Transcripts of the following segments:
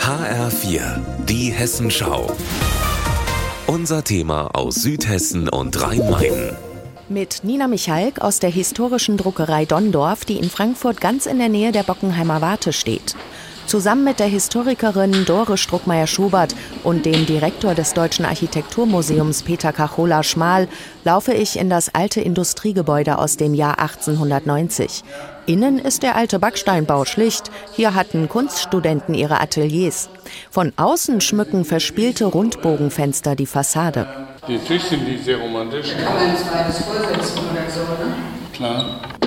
HR4, die Hessenschau. Unser Thema aus Südhessen und Rhein-Main. Mit Nina Michalk aus der historischen Druckerei Dondorf, die in Frankfurt ganz in der Nähe der Bockenheimer Warte steht. Zusammen mit der Historikerin Dore Struckmeier-Schubert und dem Direktor des Deutschen Architekturmuseums Peter Kachola Schmal laufe ich in das alte Industriegebäude aus dem Jahr 1890. Innen ist der alte Backsteinbau schlicht. Hier hatten Kunststudenten ihre Ateliers. Von außen schmücken verspielte Rundbogenfenster die Fassade. Die Tischchen, die sehr romantisch. Kann man ein zweites vorsetzen oder so, ne? Klar.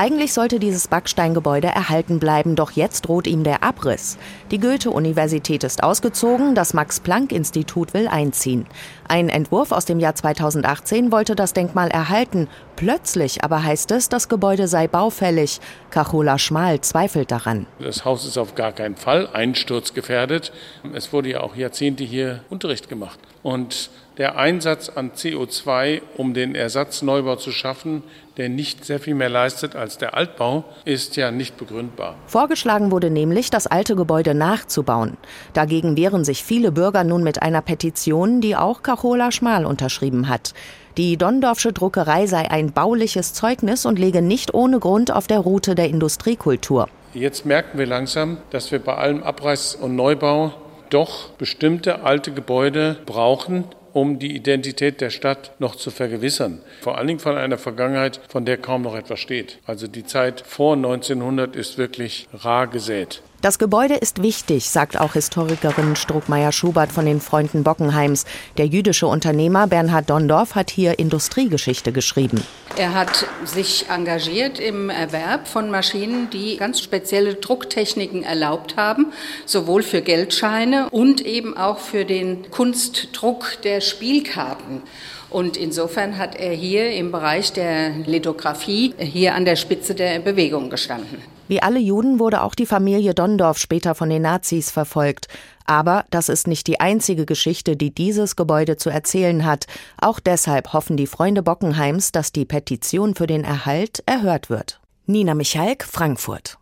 Eigentlich sollte dieses Backsteingebäude erhalten bleiben, doch jetzt droht ihm der Abriss. Die Goethe-Universität ist ausgezogen, das Max-Planck-Institut will einziehen. Ein Entwurf aus dem Jahr 2018 wollte das Denkmal erhalten. Plötzlich aber heißt es, das Gebäude sei baufällig. Cachola Schmal zweifelt daran. Das Haus ist auf gar keinen Fall einsturzgefährdet. Es wurde ja auch Jahrzehnte hier Unterricht gemacht. Und der Einsatz an CO2, um den Ersatzneubau zu schaffen, der nicht sehr viel mehr leistet als der Altbau, ist ja nicht begründbar. Vorgeschlagen wurde nämlich, das alte Gebäude nachzubauen. Dagegen wehren sich viele Bürger nun mit einer Petition, die auch Cachola Schmal unterschrieben hat. Die Dondorfsche Druckerei sei ein bauliches Zeugnis und lege nicht ohne Grund auf der Route der Industriekultur. Jetzt merken wir langsam, dass wir bei allem Abreiß und Neubau doch bestimmte alte Gebäude brauchen, um die Identität der Stadt noch zu vergewissern. Vor allen Dingen von einer Vergangenheit, von der kaum noch etwas steht. Also die Zeit vor 1900 ist wirklich rar gesät. Das Gebäude ist wichtig, sagt auch Historikerin Struckmeier-Schubert von den Freunden Bockenheims. Der jüdische Unternehmer Bernhard Dondorf hat hier Industriegeschichte geschrieben. Er hat sich engagiert im Erwerb von Maschinen, die ganz spezielle Drucktechniken erlaubt haben, sowohl für Geldscheine und eben auch für den Kunstdruck der Spielkarten. Und insofern hat er hier im Bereich der Lithografie hier an der Spitze der Bewegung gestanden. Wie alle Juden wurde auch die Familie Dondorf später von den Nazis verfolgt. Aber das ist nicht die einzige Geschichte, die dieses Gebäude zu erzählen hat. Auch deshalb hoffen die Freunde Bockenheims, dass die Petition für den Erhalt erhört wird. Nina Michalk, Frankfurt.